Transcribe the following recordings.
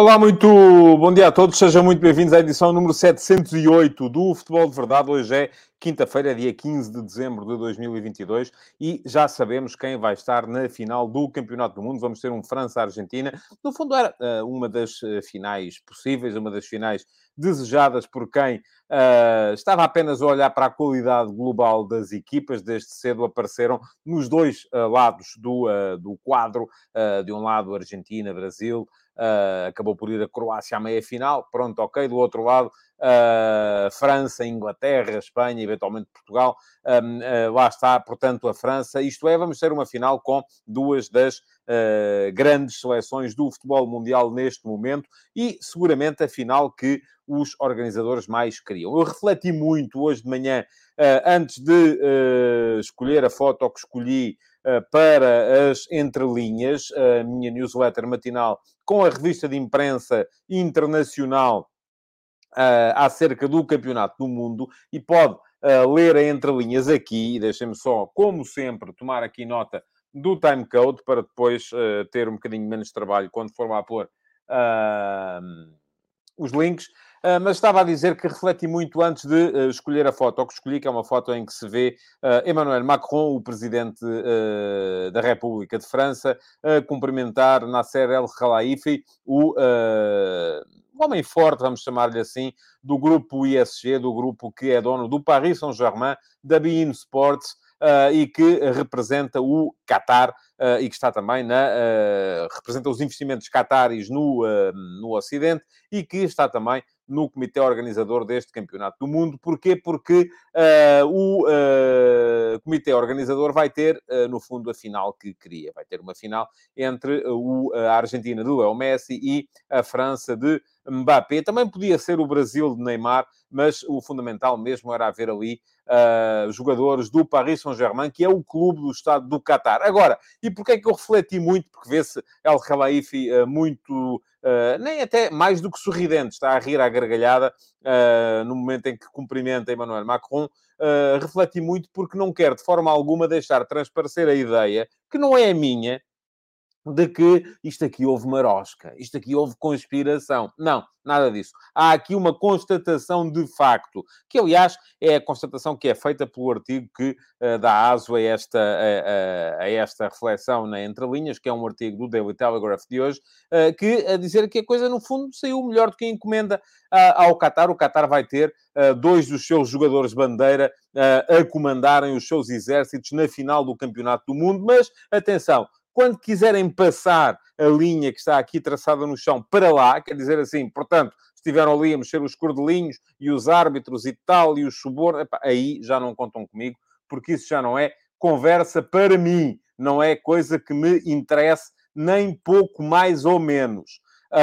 Olá, muito bom dia a todos, sejam muito bem-vindos à edição número 708 do Futebol de Verdade. Hoje é quinta-feira, dia 15 de dezembro de 2022 e já sabemos quem vai estar na final do Campeonato do Mundo. Vamos ter um França-Argentina. No fundo, era uh, uma das uh, finais possíveis, uma das finais desejadas por quem uh, estava apenas a olhar para a qualidade global das equipas. Desde cedo apareceram nos dois lados do, do quadro, de um lado Argentina, Brasil, Uh, acabou por ir a Croácia à meia-final, pronto, ok. Do outro lado, uh, França, Inglaterra, Espanha, eventualmente Portugal, um, uh, ah, lá está, portanto, a França. Isto é, vamos ter uma final com duas das grandes seleções do futebol mundial neste momento e seguramente a final que os organizadores mais queriam. Eu refleti muito hoje de manhã, antes de escolher a foto que escolhi para as entrelinhas, a minha newsletter matinal com a revista de imprensa internacional uh, acerca do Campeonato do Mundo e pode uh, ler a entrelinhas aqui. Deixem-me só, como sempre, tomar aqui nota do timecode para depois uh, ter um bocadinho menos trabalho quando for lá pôr os links. Uh, mas estava a dizer que refleti muito antes de uh, escolher a foto, ou que escolhi, que é uma foto em que se vê uh, Emmanuel Macron, o presidente da República de França, a cumprimentar Nasser El Khalifi, o homem forte, vamos chamar-lhe assim, do grupo ISG, do grupo que é dono do Paris Saint-Germain, da Bein Sports, uh, e que representa o Qatar uh, e que está também na. Uh, representa os investimentos qataris no, no Ocidente e que está também no comitê organizador deste Campeonato do Mundo. Porquê? Porque uh, o uh, comitê organizador vai ter, uh, no fundo, a final que queria. Vai ter uma final entre o, a Argentina de Leo Messi e a França de Mbappé. Também podia ser o Brasil de Neymar, mas o fundamental mesmo era haver ali uh, jogadores do Paris Saint-Germain, que é o clube do estado do Qatar. Agora, e porquê é que eu refleti muito? Porque vê-se El Khalifi uh, muito, uh, nem até mais do que sorridente, está a rir à gargalhada no momento em que cumprimenta Emmanuel Macron. refleti muito porque não quero de forma alguma deixar transparecer a ideia, que não é a minha, de que isto aqui houve marosca, isto aqui houve conspiração. Não, nada disso. Há aqui uma constatação de facto, que aliás é a constatação que é feita pelo artigo que uh, dá aso a esta, a, a, a, esta reflexão na entrelinhas, que é um artigo do Daily Telegraph de hoje, uh, que a dizer que a coisa no fundo saiu melhor do que a encomenda uh, ao Qatar. O Qatar vai ter dois dos seus jogadores bandeira a comandarem os seus exércitos na final do Campeonato do Mundo, mas atenção, quando quiserem passar a linha que está aqui traçada no chão para lá, quer dizer assim, portanto, estiveram ali a mexer os cordelinhos e os árbitros e tal, e os subornos, aí já não contam comigo, porque isso já não é conversa para mim, não é coisa que me interesse nem pouco mais ou menos. Uh,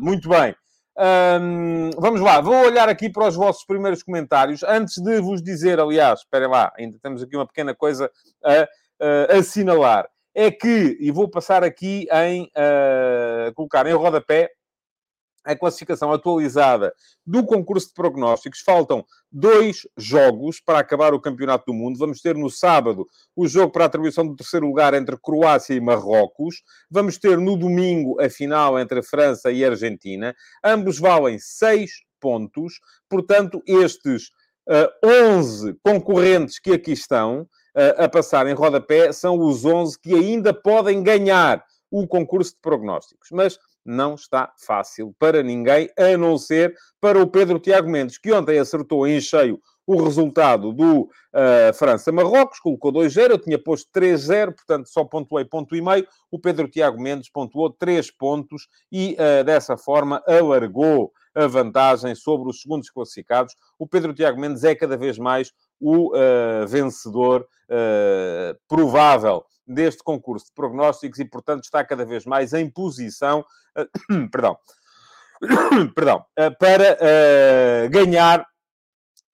muito bem. Um, vamos lá, vou olhar aqui para os vossos primeiros comentários. Antes de vos dizer, aliás, esperem lá, ainda temos aqui uma pequena coisa a uh, assinalar é que, e vou passar aqui em uh, colocar em rodapé a classificação atualizada do concurso de prognósticos. Faltam dois jogos para acabar o Campeonato do Mundo. Vamos ter no sábado o jogo para a atribuição do terceiro lugar entre Croácia e Marrocos. Vamos ter no domingo a final entre França e Argentina. Ambos valem seis pontos. Portanto, estes uh, 11 concorrentes que aqui estão a passar em rodapé são os 11 que ainda podem ganhar o concurso de prognósticos. Mas não está fácil para ninguém, a não ser para o Pedro Tiago Mendes, que ontem acertou em cheio o resultado do uh, França-Marrocos, colocou 2-0, eu tinha posto 3-0, portanto só pontuei ponto e meio. O Pedro Tiago Mendes pontuou 3 pontos e uh, dessa forma alargou a vantagem sobre os segundos classificados. O Pedro Tiago Mendes é cada vez mais o uh, vencedor uh, provável deste concurso de prognósticos e, portanto, está cada vez mais em posição, uh, perdão, perdão, para ganhar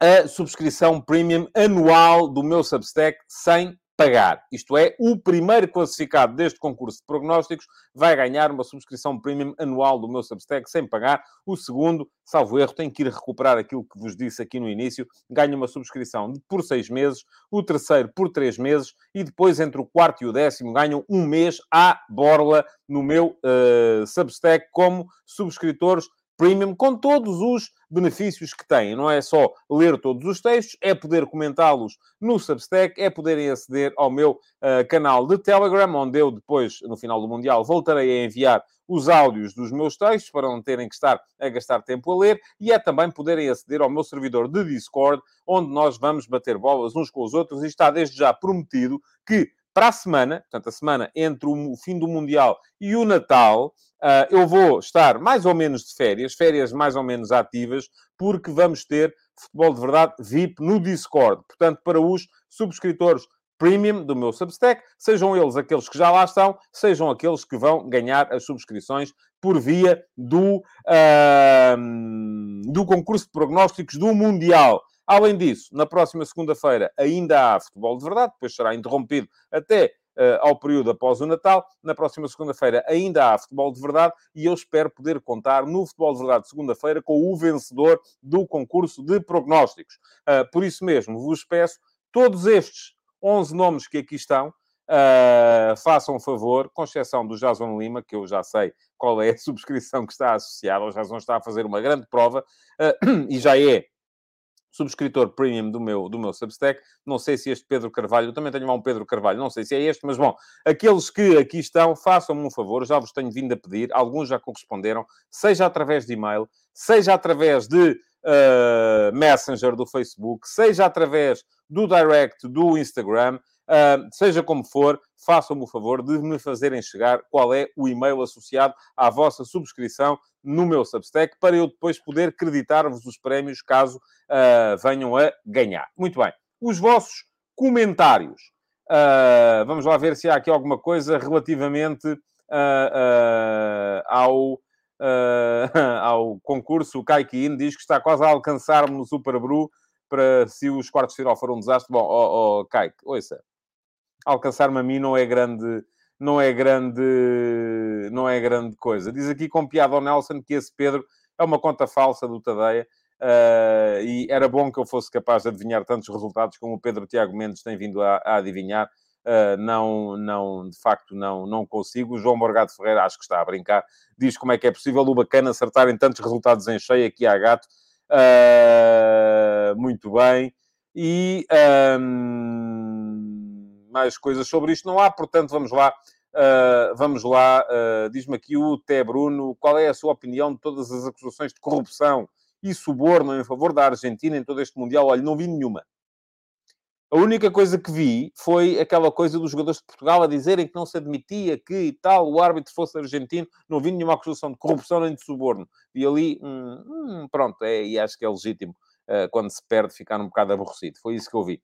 a subscrição premium anual do meu Substack sem pagar. Isto é, o primeiro classificado deste concurso de prognósticos vai ganhar uma subscrição premium anual do meu Substack sem pagar. O segundo, salvo erro, tem que ir recuperar aquilo que vos disse aqui no início, ganha uma subscrição por seis meses. O terceiro por três meses. E depois, entre o quarto e o décimo, ganham um mês à borla no meu uh, Substack como subscritores premium, com todos os benefícios que têm. Não é só ler todos os textos, é poder comentá-los no Substack, é poderem aceder ao meu uh, canal de Telegram, onde eu depois, no final do Mundial, voltarei a enviar os áudios dos meus textos para não terem que estar a gastar tempo a ler e é também poderem aceder ao meu servidor de Discord, onde nós vamos bater bolas uns com os outros e está desde já prometido que para a semana, portanto, a semana entre o fim do Mundial e o Natal, uh, eu vou estar mais ou menos de férias, férias mais ou menos ativas, porque vamos ter futebol de verdade VIP no Discord. Portanto, para os subscritores premium do meu Substack, sejam eles aqueles que já lá estão, sejam aqueles que vão ganhar as subscrições por via do, uh, do concurso de prognósticos do Mundial. Além disso, na próxima segunda-feira ainda há futebol de verdade, depois será interrompido até uh, ao período após o Natal. Na próxima segunda-feira ainda há futebol de verdade e eu espero poder contar no futebol de verdade de segunda-feira com o vencedor do concurso de prognósticos. Uh, por isso mesmo, vos peço todos estes 11 nomes que aqui estão. Uh, façam um favor, com exceção do Jason Lima, que eu já sei qual é a subscrição que está associada. O Jason está a fazer uma grande prova e já é subscritor premium do meu, do meu Substack. Não sei se este Pedro Carvalho, eu também tenho lá um Pedro Carvalho, não sei se é este, mas bom, aqueles que aqui estão, façam-me um favor, já vos tenho vindo a pedir, alguns já corresponderam, seja através de e-mail, seja através de uh, Messenger do Facebook, seja através do direct do Instagram, Uh, seja como for, façam-me o favor de me fazerem chegar qual é o e-mail associado à vossa subscrição no meu Substack, para eu depois poder creditar-vos os prémios caso uh, venham a ganhar. Muito bem. Os vossos comentários. Uh, vamos lá ver se há aqui alguma coisa relativamente ao, ao concurso. O Kaikin diz que está quase a alcançar-me Super Bru para se os quartos de final foram um desastre. Bom, oh, oh, Kaique, ouça, alcançar-me a mim não é grande, não é grande, não é grande coisa. Diz aqui com piada ao Nelson que esse Pedro é uma conta falsa do Tadeia. Uh, e era bom que eu fosse capaz de adivinhar tantos resultados como o Pedro Tiago Mendes tem vindo a, a adivinhar. Uh, não, não, de facto, não, não consigo. O João Morgado Ferreira, acho que está a brincar, diz como é que é possível o bacana acertar em tantos resultados em cheio aqui a gato. Uh, muito bem. E. Um mais coisas sobre isto não há, portanto, vamos lá. Uh, vamos lá, uh, diz-me aqui o Té Bruno, qual é a sua opinião de todas as acusações de corrupção e suborno em favor da Argentina em todo este Mundial? Olha, não vi nenhuma. A única coisa que vi foi aquela coisa dos jogadores de Portugal a dizerem que não se admitia que tal o árbitro fosse argentino. Não vi nenhuma acusação de corrupção nem de suborno. E ali, hum, hum, pronto, é, e acho que é legítimo uh, quando se perde ficar um bocado aborrecido. Foi isso que eu vi.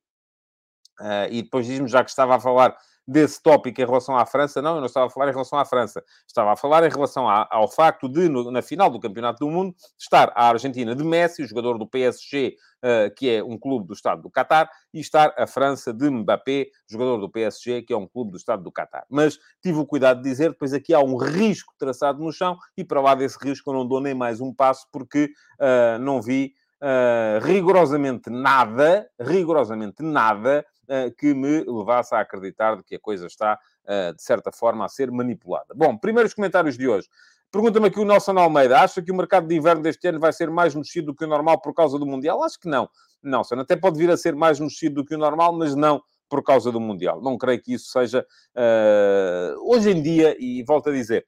Uh, e depois diz-me, já que estava a falar desse tópico em relação à França, não, eu não estava a falar em relação à França, estava a falar em relação ao facto de, no, na final do Campeonato do Mundo, estar a Argentina de Messi, o jogador do PSG, uh, que é um clube do Estado do Qatar, e estar a França de Mbappé, jogador do PSG, que é um clube do Estado do Qatar. Mas tive o cuidado de dizer, depois aqui há um risco traçado no chão, e para lá desse risco eu não dou nem mais um passo, porque uh, não vi rigorosamente nada, rigorosamente nada, que me levasse a acreditar de que a coisa está, uh, de certa forma, a ser manipulada. Bom, primeiros comentários de hoje. Pergunta-me aqui o Nelson Almeida, acha que o mercado de inverno deste ano vai ser mais mexido do que o normal por causa do Mundial? Acho que não. Nelson, até pode vir a ser mais mexido do que o normal, mas não por causa do Mundial. Não creio que isso seja... Uh, hoje em dia, e volto a dizer,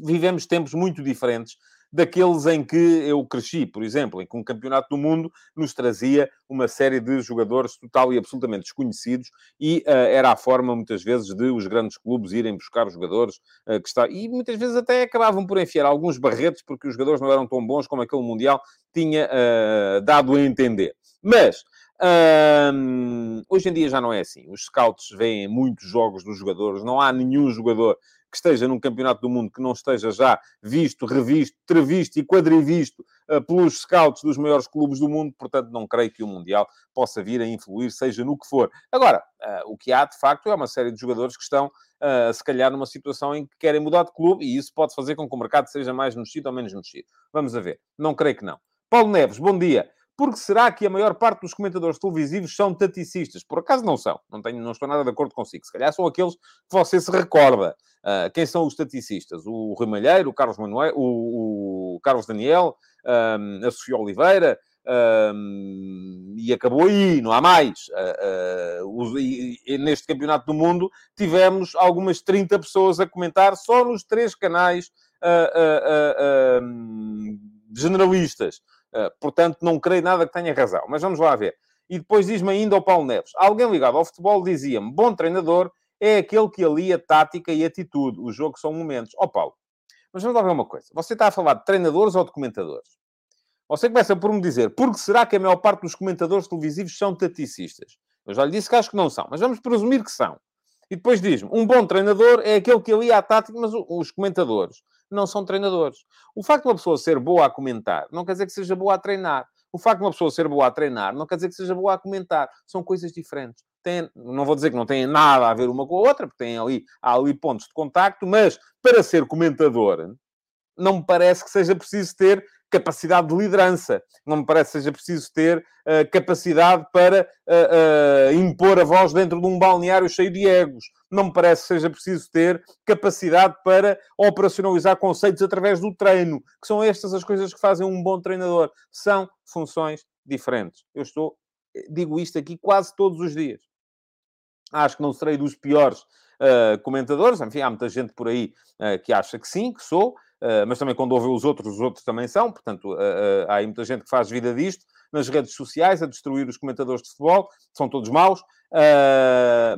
vivemos tempos muito diferentes daqueles em que eu cresci, por exemplo, em que um campeonato do mundo nos trazia uma série de jogadores total e absolutamente desconhecidos e uh, era a forma, muitas vezes, de os grandes clubes irem buscar os jogadores uh, que está... E muitas vezes até acabavam por enfiar alguns barretos porque os jogadores não eram tão bons como aquele Mundial tinha uh, dado a entender. Mas... Hoje em dia já não é assim. Os scouts veem muitos jogos dos jogadores, não há nenhum jogador que esteja num campeonato do mundo que não esteja já visto, revisto, trevisto e quadrivisto uh, pelos scouts dos maiores clubes do mundo, portanto, não creio que o Mundial possa vir a influir, seja no que for. Agora, uh, o que há, de facto, é uma série de jogadores que estão, uh, se calhar, numa situação em que querem mudar de clube e isso pode fazer com que o mercado seja mais mexido ou menos mexido. Vamos a ver. Não creio que não. Paulo Neves, bom dia. Porque será que a maior parte dos comentadores televisivos são taticistas? Por acaso não são. Não, tenho, não estou nada de acordo consigo. Se calhar são aqueles que você se recorda. Uh, quem são os taticistas? O Rui Malheiro, o Carlos Manuel, o, o Carlos Daniel, um, a Sofia Oliveira, um, e acabou aí, não há mais. Uh, uh, e, e, neste Campeonato do Mundo tivemos algumas 30 pessoas a comentar só nos três canais generalistas. Uh, portanto, não creio nada que tenha razão. Mas vamos lá ver. E depois diz-me ainda ao Paulo Neves. Alguém ligado ao futebol dizia-me, bom treinador é aquele que alia tática e atitude. O jogo são momentos. Ó oh, Paulo, mas vamos lá ver uma coisa. Você está a falar de treinadores ou de comentadores? Você começa por me dizer, porque será que a maior parte dos comentadores televisivos são taticistas? Eu já lhe disse que acho que não são, mas vamos presumir que são. E depois diz-me, um bom treinador é aquele que alia a tática, mas os comentadores não são treinadores. O facto de uma pessoa ser boa a comentar não quer dizer que seja boa a treinar. O facto de uma pessoa ser boa a treinar não quer dizer que seja boa a comentar. São coisas diferentes. Tem, não vou dizer que não têm nada a ver uma com a outra, porque têm ali, há ali pontos de contacto, mas para ser comentador, não me parece que seja preciso ter capacidade de liderança. Não me parece que seja preciso ter uh, capacidade para uh, uh, impor a voz dentro de um balneário cheio de egos. Não me parece que seja preciso ter capacidade para operacionalizar conceitos através do treino, que são estas as coisas que fazem um bom treinador. São funções diferentes. Eu estou, digo isto aqui quase todos os dias. Acho que não serei dos piores comentadores. Enfim, há muita gente por aí que acha que sim, que sou. Uh, mas também quando ouve os outros, os outros também são, portanto, uh, uh, há aí muita gente que faz vida disto, nas redes sociais, a destruir os comentadores de futebol, são todos maus,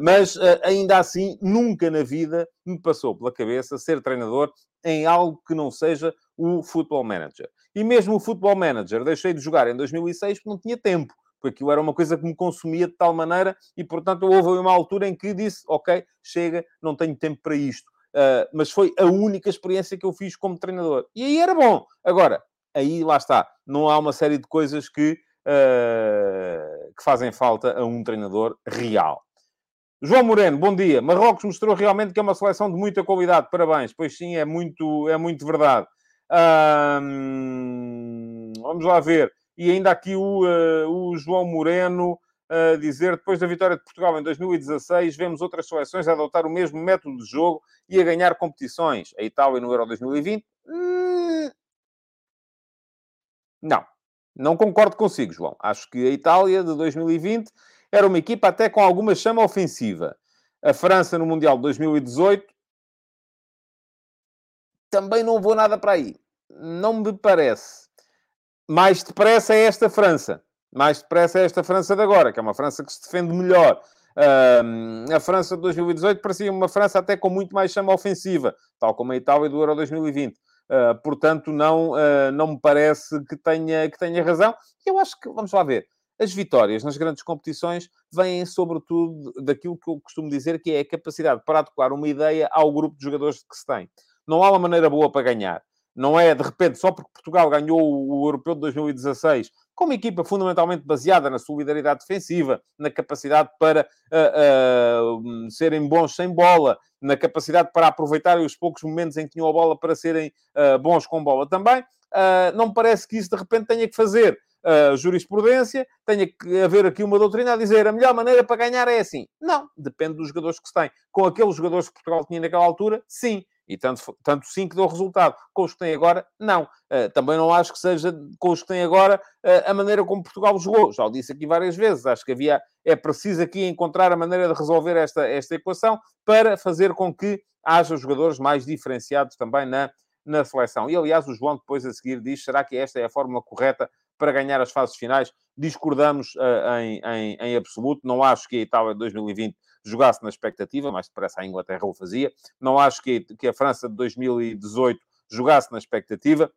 mas ainda assim, nunca na vida me passou pela cabeça ser treinador em algo que não seja o Football Manager. E mesmo o Football Manager deixei de jogar em 2006 porque não tinha tempo porque aquilo era uma coisa que me consumia de tal maneira e, portanto, houve uma altura em que disse, ok, chega, não tenho tempo para isto. Uh, mas foi a única experiência que eu fiz como treinador. E aí era bom. Agora, aí lá está. Não há uma série de coisas que, uh, que fazem falta a um treinador real. João Moreno, bom dia. Marrocos mostrou realmente que é uma seleção de muita qualidade. Parabéns. Pois sim, é muito, é muito verdade. vamos lá ver. E ainda aqui o, uh, o João Moreno a dizer, depois da vitória de Portugal em 2016, vemos outras seleções a adotar o mesmo método de jogo e a ganhar competições. A Itália no Euro 2020? Hum... Não. Não concordo consigo, João. Acho que a Itália de 2020 era uma equipa até com alguma chama ofensiva. A França no Mundial de 2018 também não vou nada para aí. Não me parece. Mais depressa é esta França mais depressa é esta França de agora, que é uma França que se defende melhor. Uh, a França de 2018 parecia uma França até com muito mais chama ofensiva, tal como a Itália do Euro 2020. Uh, ah, portanto, não, uh, não me parece que tenha, que tenha razão. Eu acho que, vamos lá ver, as vitórias nas grandes competições vêm sobretudo daquilo que eu costumo dizer que é a capacidade para adequar uma ideia ao grupo de jogadores que se tem. Não há uma maneira boa para ganhar. Não é, de repente, só porque Portugal ganhou o Europeu de 2016, com uma equipa fundamentalmente baseada na solidariedade defensiva, na capacidade para uh, uh, serem bons sem bola, na capacidade para aproveitarem os poucos momentos em que tinham a bola para serem uh, bons com bola também. não me parece que isso de repente tenha que fazer jurisprudência, tenha que haver aqui uma doutrina a dizer a melhor maneira para ganhar é assim. Não, depende dos jogadores que se tem. Com aqueles jogadores que Portugal tinha naquela altura, sim. E tanto, tanto sim que deu resultado. Com os que tem agora, não. Uh, também não acho que seja com os que tem agora uh, a maneira como Portugal jogou. Já o disse aqui várias vezes. Acho que havia, é preciso aqui encontrar a maneira de resolver esta, esta equação para fazer com que haja jogadores mais diferenciados também na, na seleção. E aliás, o João depois a seguir diz: será que esta é a fórmula correta para ganhar as fases finais? Discordamos uh, em, em, em absoluto. Não acho que a Itália de 2020 jogasse na expectativa, mas depressa a Inglaterra o fazia. Não acho que, que a França de 2018 jogasse na expectativa,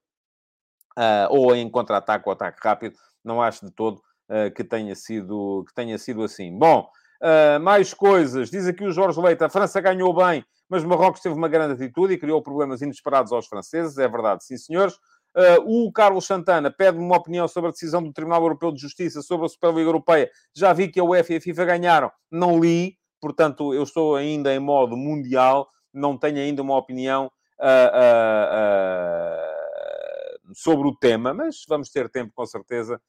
uh, ou em contra-ataque ou ataque rápido. Não acho de todo uh, que, tenha sido, que tenha sido assim. Bom, Uh, mais coisas. Diz aqui o Jorge Leite, a França ganhou bem, mas Marrocos teve uma grande atitude e criou problemas inesperados aos franceses. É verdade, sim, senhores. Uh, o Carlos Santana pede-me uma opinião sobre a decisão do Tribunal Europeu de Justiça sobre a Superliga Europeia. Já vi que a UEFA e a FIFA ganharam. Não li, portanto, eu estou ainda em modo mundial. Não tenho ainda uma opinião uh, sobre o tema, mas vamos ter tempo, com certeza,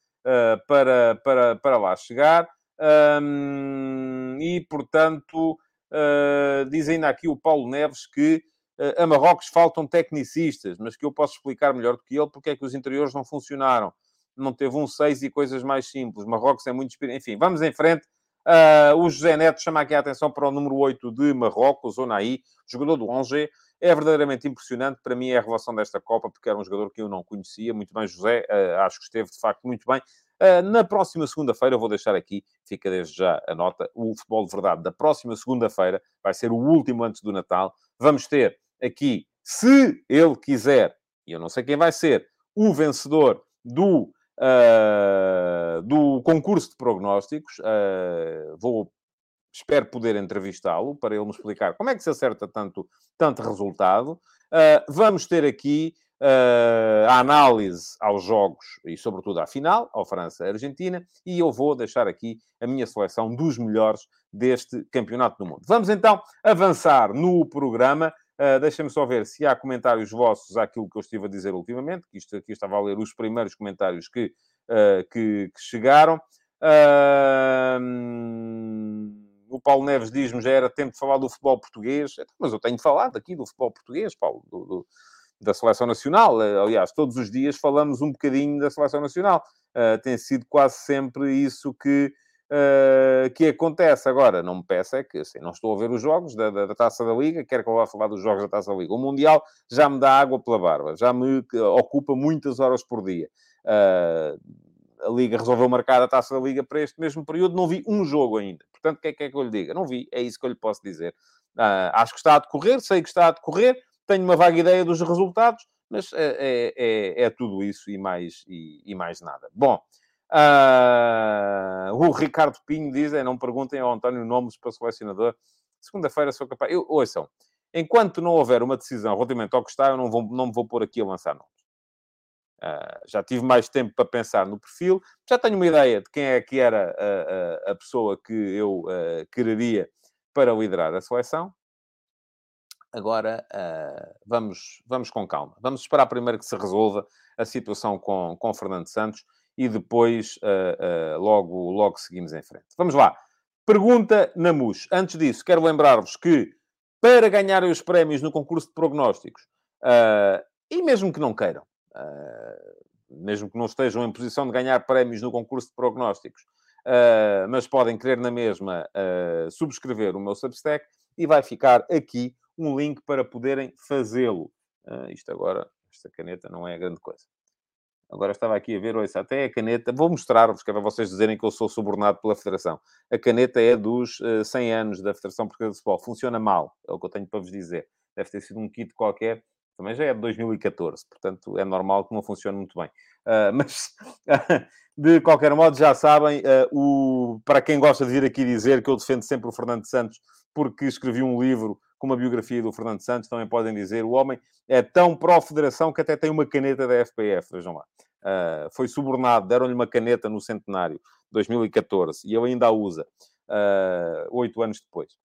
para, para, para lá chegar. Um, e, portanto, uh, diz ainda aqui o Paulo Neves que uh, a Marrocos faltam tecnicistas, mas que eu posso explicar melhor do que ele porque é que os interiores não funcionaram. Não teve um 6 e coisas mais simples. Marrocos é muito... Enfim, vamos em frente. Uh, o José Neto chama aqui a atenção para o número 8 de Marrocos, o Zonaí, jogador do Angers. É verdadeiramente impressionante. Para mim é a revelação desta Copa, porque era um jogador que eu não conhecia. Muito bem, José. Uh, acho que esteve, de facto, muito bem. Uh, na próxima segunda-feira, vou deixar aqui, fica desde já a nota, o futebol de verdade da próxima segunda-feira vai ser o último antes do Natal. Vamos ter aqui, se ele quiser, e eu não sei quem vai ser, o vencedor do, uh, do concurso de prognósticos. Uh, vou espero poder entrevistá-lo para ele me explicar como é que se acerta tanto, tanto resultado. Uh, vamos ter aqui uh, a análise aos jogos e, sobretudo, à final, ao França-Argentina, e eu vou deixar aqui a minha seleção dos melhores deste campeonato do mundo. Vamos então avançar no programa. Uh, Deixem-me só ver se há comentários vossos àquilo que eu estive a dizer ultimamente, que isto aqui estava a ler os primeiros comentários que, que, que, chegaram. O Paulo Neves diz-me já era tempo de falar do futebol português, mas eu tenho falado aqui do futebol português, Paulo, do, do, da Seleção Nacional. Eh, aliás, todos os dias falamos um bocadinho da Seleção Nacional. Uh, tem sido quase sempre isso que, uh, que acontece. Agora, não me peça é que, assim, não estou a ver os jogos da, da, da, Taça da Liga, quero que eu vá falar dos jogos da Taça da Liga. O Mundial já me dá água pela barba, já me ocupa muitas horas por dia. Uh, a Liga resolveu marcar a Taça da Liga para este mesmo período, não vi um jogo ainda. Portanto, o que é que, é que eu lhe diga? Não vi, é isso que eu lhe posso dizer. acho que está a decorrer, sei que está a decorrer, tenho uma vaga ideia dos resultados, mas é, é, é, é tudo isso e mais, e, e mais nada. Bom, uh, o Ricardo Pinho diz, é, não perguntem ao António Nomes para selecionador. Segunda-feira sou capaz... Eu, ouçam, enquanto não houver uma decisão relativamente ao que está, eu não, vou, não me vou pôr aqui a lançar nomes. Uh, já tive mais tempo para pensar no perfil, já tenho uma ideia de quem é que era a, a, a pessoa que eu uh, quereria para liderar a seleção. Agora, uh, vamos, vamos com calma. Vamos esperar primeiro que se resolva a situação com, com Fernando Santos e depois logo, logo seguimos em frente. Vamos lá. Pergunta na MUS. Antes disso, quero lembrar-vos que para ganharem os prémios no concurso de prognósticos, e mesmo que não queiram, mesmo que não estejam em posição de ganhar prémios no concurso de prognósticos, mas podem querer na mesma subscrever o meu Substack e vai ficar aqui um link para poderem fazê-lo. Isto agora, esta caneta não é grande coisa. Agora estava aqui a ver, ouça, até a caneta, vou mostrar-vos, que é para vocês dizerem que eu sou subornado pela Federação. A caneta é dos uh, ah, 100 anos da Federação Portuguesa de Futebol. Funciona mal, é o que eu tenho para vos dizer. Deve ter sido um kit qualquer, também já é de 2014, portanto é normal que não funcione muito bem. Uh, mas, de qualquer modo, já sabem, uh, o, para quem gosta de vir aqui dizer que eu defendo sempre o Fernando Santos porque escrevi um livro com uma biografia do Fernando Santos, também podem dizer, o homem é tão pró-federação que até tem uma caneta da FPF, vejam lá. Uh, foi subornado, deram-lhe uma caneta no centenário, 2014, e ele ainda a usa, oito anos depois.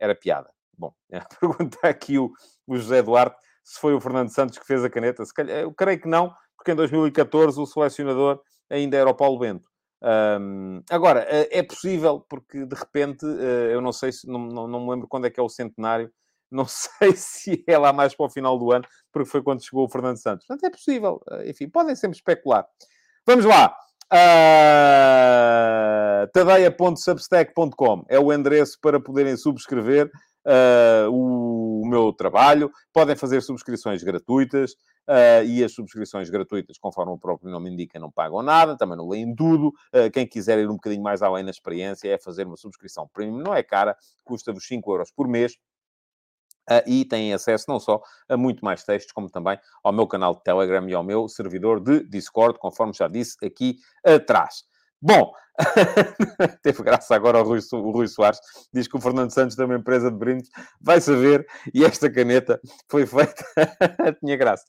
Era piada. Bom, pergunta aqui o, o José Duarte se foi o Fernando Santos que fez a caneta. Se calhar, eu creio que não, porque em 2014 o selecionador ainda era o Paulo Bento. Um, agora, eh, é possível, porque de repente, eh, eu não sei se, não, não, me lembro quando é que é o centenário, não sei se é lá mais para o final do ano, porque foi quando chegou o Fernando Santos. Portanto, é possível. Eh, enfim, podem sempre especular. Vamos lá. Uh, tadeia.substack.com é o endereço para poderem subscrever uh, o, meu trabalho. Podem fazer subscrições gratuitas uh, e as subscrições gratuitas, conforme o próprio nome indica, não pagam nada, também não leem tudo. Uh, quem quiser ir um bocadinho mais além na experiência é fazer uma subscrição premium. Não é cara, custa-vos 5 euros por mês. Uh, e têm acesso não só a muito mais textos, como também ao meu canal de Telegram e ao meu servidor de Discord, conforme já disse aqui atrás. Bom, teve graça agora o Rui, o Rui Soares, diz que o Fernando Santos tem uma empresa de brindes, vai saber, e esta caneta foi feita, tinha graça,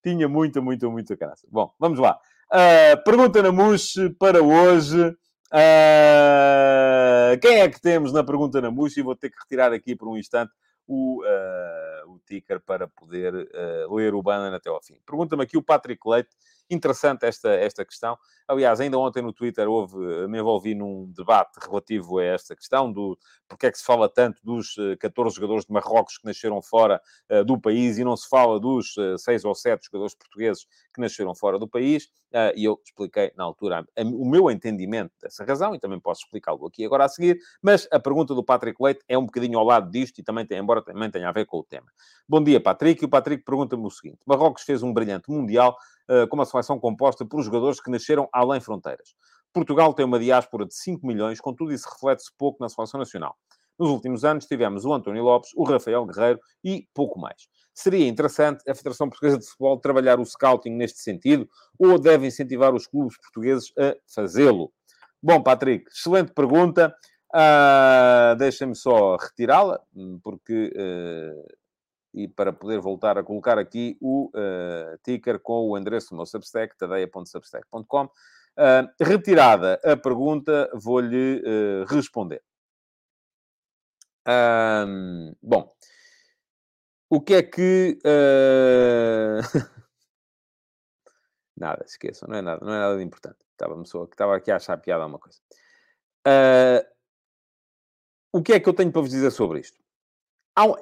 tinha muita, muita, muita graça. Bom, vamos lá. Uh, pergunta na Muxe para hoje. Uh, quem é que temos na pergunta na Muxe? E vou ter que retirar aqui por um instante o, uh, o ticker para poder uh, ler o banner até ao fim. Pergunta-me aqui o Patrick Leite. Interessante esta, esta questão. Aliás, ainda ontem no Twitter houve, me envolvi num debate relativo a esta questão do porque é que se fala tanto dos 14 jogadores de Marrocos que nasceram fora uh, do país e não se fala dos uh, 6 ou 7 jogadores portugueses que nasceram fora do país. Uh, e eu expliquei na altura o meu entendimento dessa razão e também posso explicá-lo aqui agora a seguir. Mas a pergunta do Patrick Leite é um bocadinho ao lado disto e também tem, embora também tenha a ver com o tema. Bom dia, Patrick. E o Patrick pergunta-me o seguinte: Marrocos fez um brilhante Mundial com uma seleção composta por jogadores que nasceram além fronteiras. Portugal tem uma diáspora de 5 milhões, contudo, isso reflete-se pouco na seleção nacional. Nos últimos anos tivemos o António Lopes, o Rafael Guerreiro e pouco mais. Seria interessante a Federação Portuguesa de Futebol trabalhar o scouting neste sentido ou deve incentivar os clubes portugueses a fazê-lo? Bom, Patrick, excelente pergunta. Uh, Deixem-me só retirá-la, porque. Uh, e para poder voltar a colocar aqui o uh, ticker com o endereço do meu Substack, tadeia.substack.com. Uh, retirada a pergunta, vou-lhe uh, responder. Bom, o que é que. Nada, esqueçam, não é nada, não é nada de importante. Estava, só, estava aqui a achar piada a uma coisa. O que é que eu tenho para vos dizer sobre isto?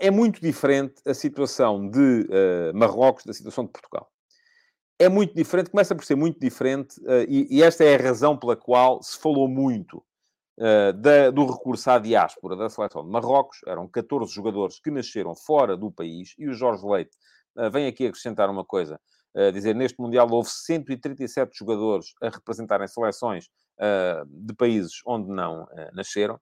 É muito diferente a situação de uh, Marrocos da situação de Portugal é muito diferente, começa por ser muito diferente, uh, e, e, esta é a razão pela qual se falou muito uh, da, do recurso à diáspora da seleção de Marrocos. Eram 14 jogadores que nasceram fora do país, e o Jorge Leite vem aqui acrescentar uma coisa, dizer, neste Mundial houve 137 jogadores a representarem seleções de países onde não nasceram,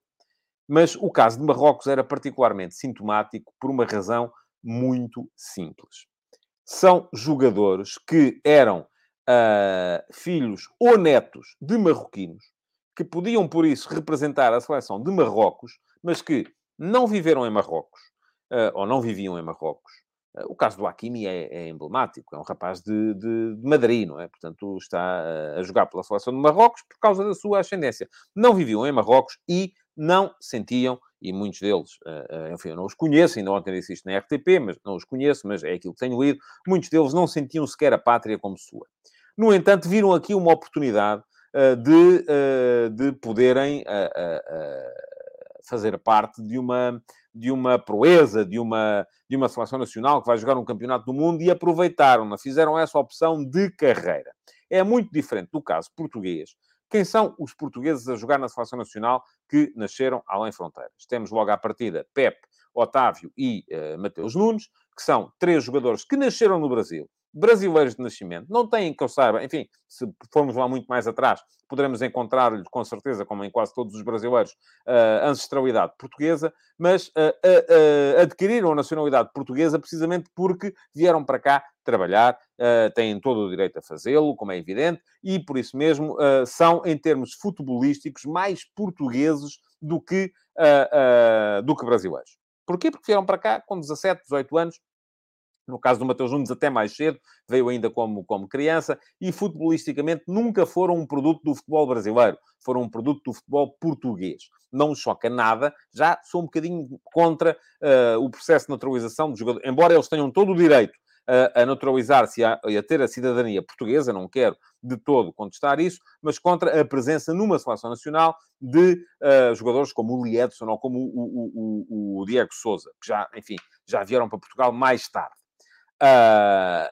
mas o caso de Marrocos era particularmente sintomático por uma razão muito simples são jogadores que eram uh, filhos ou netos de marroquinos, que podiam, por isso, representar a seleção de Marrocos, mas que não viveram em Marrocos, uh, ou não viviam em Marrocos. Uh, o caso do Hakimi é, é, emblemático, é um rapaz de, de, de, Madrid, não é? Portanto, está a jogar pela seleção de Marrocos por causa da sua ascendência. Não viviam em Marrocos e não sentiam e muitos deles, uh, enfim, eu não os conheço, ainda ontem disse isto na RTP, mas não os conheço, mas é aquilo que tenho lido, muitos deles não sentiam sequer a pátria como sua. No entanto, viram aqui uma oportunidade uh, de, de poderem fazer parte de uma, de uma proeza, de uma, de uma seleção nacional que vai jogar um campeonato do mundo e aproveitaram-na, fizeram essa opção de carreira. É muito diferente do caso português, quem são os portugueses a jogar na Seleção Nacional que nasceram além fronteiras? Temos logo à partida Pep, Otávio e uh, Mateus Nunes, que são três jogadores que nasceram no Brasil, brasileiros de nascimento, não têm, que eu saiba, enfim, se formos lá muito mais atrás, poderemos encontrar-lhe, com certeza, como em quase todos os brasileiros, uh, ancestralidade portuguesa, mas uh, uh, adquiriram a nacionalidade portuguesa precisamente porque vieram para cá trabalhar, têm todo o direito a fazê-lo, como é evidente, e por isso mesmo são, em termos futebolísticos, mais portugueses do que, do que brasileiros. Porquê? Porque vieram para cá com 17, 18 anos, no caso do Mateus Nunes, até mais cedo, veio ainda como, como criança, e futebolisticamente nunca foram um produto do futebol brasileiro, foram um produto do futebol português. Não choca nada, já sou um bocadinho contra uh, o processo de naturalização do jogador, embora eles tenham todo o direito uh, a naturalizar-se e a, a, ter a cidadania portuguesa, não quero de todo contestar isso, mas contra a presença numa seleção nacional de uh, jogadores como o Liedson ou como o, o, o, o Diego Souza, que já, enfim, já vieram para Portugal mais tarde. Uh,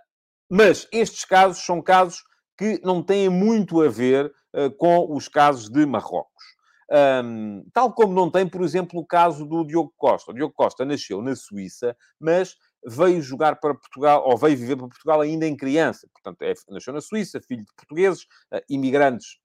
mas estes casos são casos que não têm muito a ver uh, com os casos de Marrocos. Um, tal como não tem, por exemplo, o caso do Diogo Costa. O Diogo Costa nasceu na Suíça, mas veio jogar para Portugal, ou veio viver para Portugal ainda em criança. Portanto, é, nasceu na Suíça, filho de portugueses, uh, imigrantes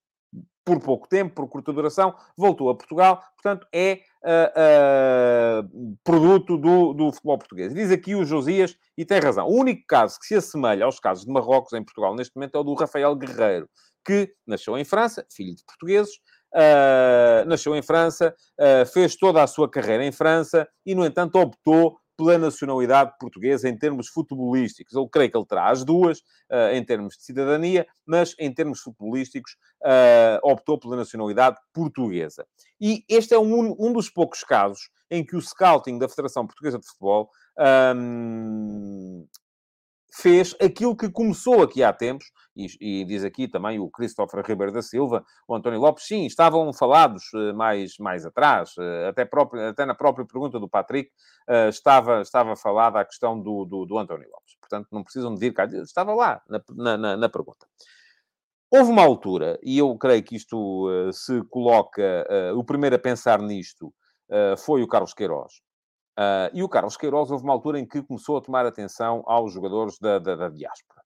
por pouco tempo, por curta duração, voltou a Portugal, portanto, é uh, uh, produto do, do futebol português. Diz aqui o Josias, e tem razão, o único caso que se assemelha aos casos de Marrocos em Portugal neste momento é o do Rafael Guerreiro. que nasceu em França, filho de portugueses, uh, nasceu em França, fez toda a sua carreira em França e, no entanto, optou pela nacionalidade portuguesa em termos futebolísticos. Eu creio que ele terá as duas uh, em termos de cidadania, mas em termos futebolísticos uh, optou pela nacionalidade portuguesa. E este é um, um dos poucos casos em que o scouting da Federação Portuguesa de Futebol um, fez aquilo que começou aqui há tempos, e, e, diz aqui também o Christopher Ribeiro da Silva, o António Lopes, sim, estavam falados uh, mais, mais atrás, uh, até, próprio, até na própria pergunta do Patrick, uh, estava, estava falada a questão do, do, do, António Lopes. Portanto, não precisam de vir cá, estava lá na, na, na pergunta. Houve uma altura, e eu creio que isto se coloca, o primeiro a pensar nisto foi o Carlos Queiroz, Uh, e o Carlos Queiroz houve uma altura em que começou a tomar atenção aos jogadores da, da, da diáspora.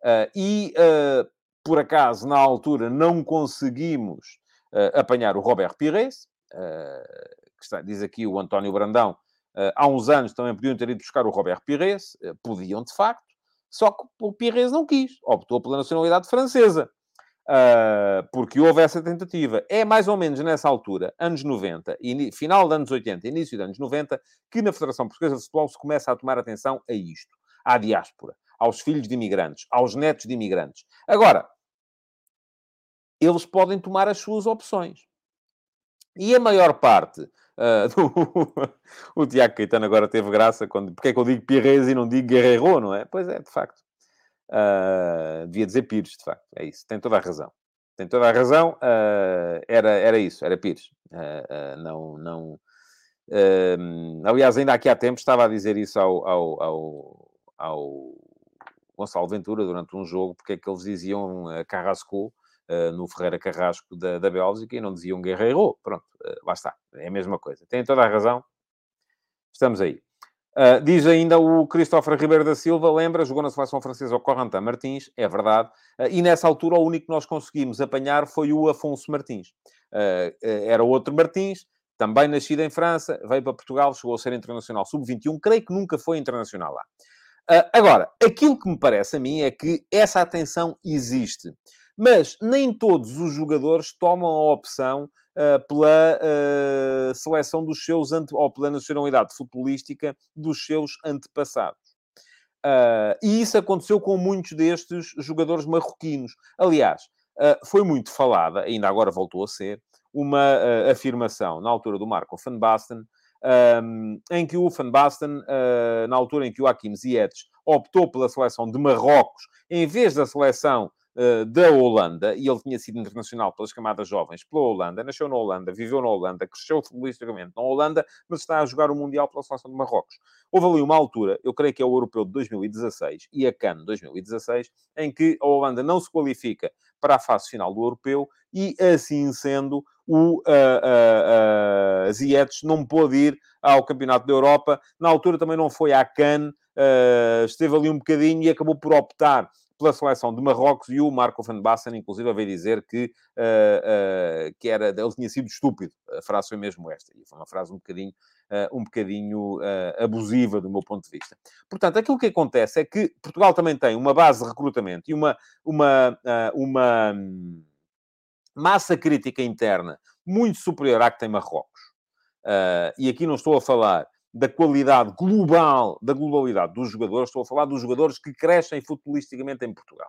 Uh, e, uh, por acaso, na altura, não conseguimos apanhar o Robert Pires, que está, diz aqui o António Brandão, há uns anos também podiam ter ido buscar o Robert Pires, podiam de facto, só que o Pires não quis, optou pela nacionalidade francesa. Uh, porque houve essa tentativa. É mais ou menos nessa altura, anos 90, final dos anos 80, início dos anos 90, que na Federação Portuguesa de Futebol se começa a tomar atenção a isto, à diáspora, aos filhos de imigrantes, aos netos de imigrantes. Agora, eles podem tomar as suas opções. E a maior parte Uh, do... o Tiago Caetano agora teve graça quando. Porque é que eu digo Pires e não digo Guerreiro, não é? Pois é, de facto. Uh, devia dizer Pires, de facto. É isso. Tem toda a razão. Tem toda a razão. Uh, era, era isso. Era Pires. Uh, não... não aliás, ainda aqui há tempo estava a dizer isso ao, ao, ao, ao Gonçalo Ventura durante um jogo, porque é que eles diziam Carrasco no Ferreira Carrasco da, da Bélgica e não diziam Guerreiro. Pronto, lá está. É a mesma coisa. Tem toda a razão. Estamos aí. Uh, diz ainda o Christopher Ribeiro da Silva, lembra, jogou na seleção francesa o Corentin Martins, é verdade, uh, e nessa altura o único que nós conseguimos apanhar foi o Afonso Martins. Uh, era outro Martins, também nascido em França, veio para Portugal, chegou a ser internacional sub-21, creio que nunca foi internacional lá. agora, aquilo que me parece a mim é que essa atenção existe, mas nem todos os jogadores tomam a opção uh, pela uh, seleção dos seus, ante... ou pela nacionalidade futebolística dos seus antepassados. Uh, e isso aconteceu com muitos destes jogadores marroquinos. Aliás, foi muito falada, ainda agora voltou a ser, uma afirmação na altura do Marco Van Basten, um, em que o Van Basten, uh, na altura em que o Hakim Ziyech optou pela seleção de Marrocos, em vez da seleção da Holanda, e ele tinha sido internacional pelas camadas jovens pela Holanda, nasceu na Holanda, viveu na Holanda, cresceu futbolisticamente na Holanda, mas está a jogar o Mundial pela seleção de Marrocos. Houve ali uma altura, eu creio que é o Europeu de 2016 e a CAN 2016, em que a Holanda não se qualifica para a fase final do Europeu e, assim sendo, o uh, uh, uh, Ziyech não pôde ir ao Campeonato da Europa. Na altura também não foi à CAN, uh, esteve ali um bocadinho e acabou por optar pela seleção de Marrocos e o Marco Van Basten, inclusive, veio dizer que, uh, uh, que era, ele tinha sido estúpido. A frase foi mesmo esta. E foi uma frase um bocadinho, uh, um bocadinho abusiva do meu ponto de vista. Portanto, aquilo que acontece é que Portugal também tem uma base de recrutamento e uma, uma, uma massa crítica interna muito superior à que tem Marrocos. e aqui não estou a falar da qualidade global, da globalidade dos jogadores, estou a falar dos jogadores que crescem futbolisticamente em Portugal.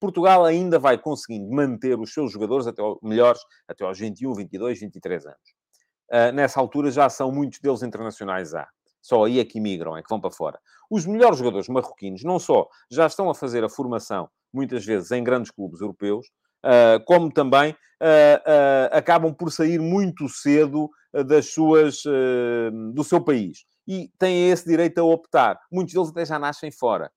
Portugal ainda vai conseguindo manter os seus jogadores até melhores até aos 21, 22, 23 anos. Uh, nessa altura já são muitos deles internacionais já. Só aí é que migram, é que vão para fora. Os melhores jogadores marroquinos não só já estão a fazer a formação, muitas vezes, em grandes clubes europeus, como também uh, acabam por sair muito cedo das suas, do seu país. E têm esse direito a optar. Muitos deles até já nascem fora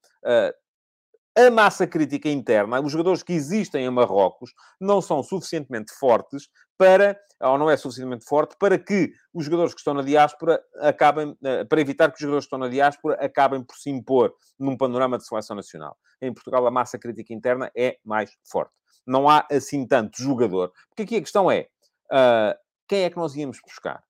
a massa crítica interna, os jogadores que existem em Marrocos, não são suficientemente fortes para, ou não é suficientemente forte, para que os jogadores que estão na diáspora acabem, para evitar que os jogadores que estão na diáspora acabem por se impor num panorama de seleção nacional. Em Portugal, a massa crítica interna é mais forte não há assim tanto jogador. Porque aqui a questão é, uh, quem é que nós íamos buscar?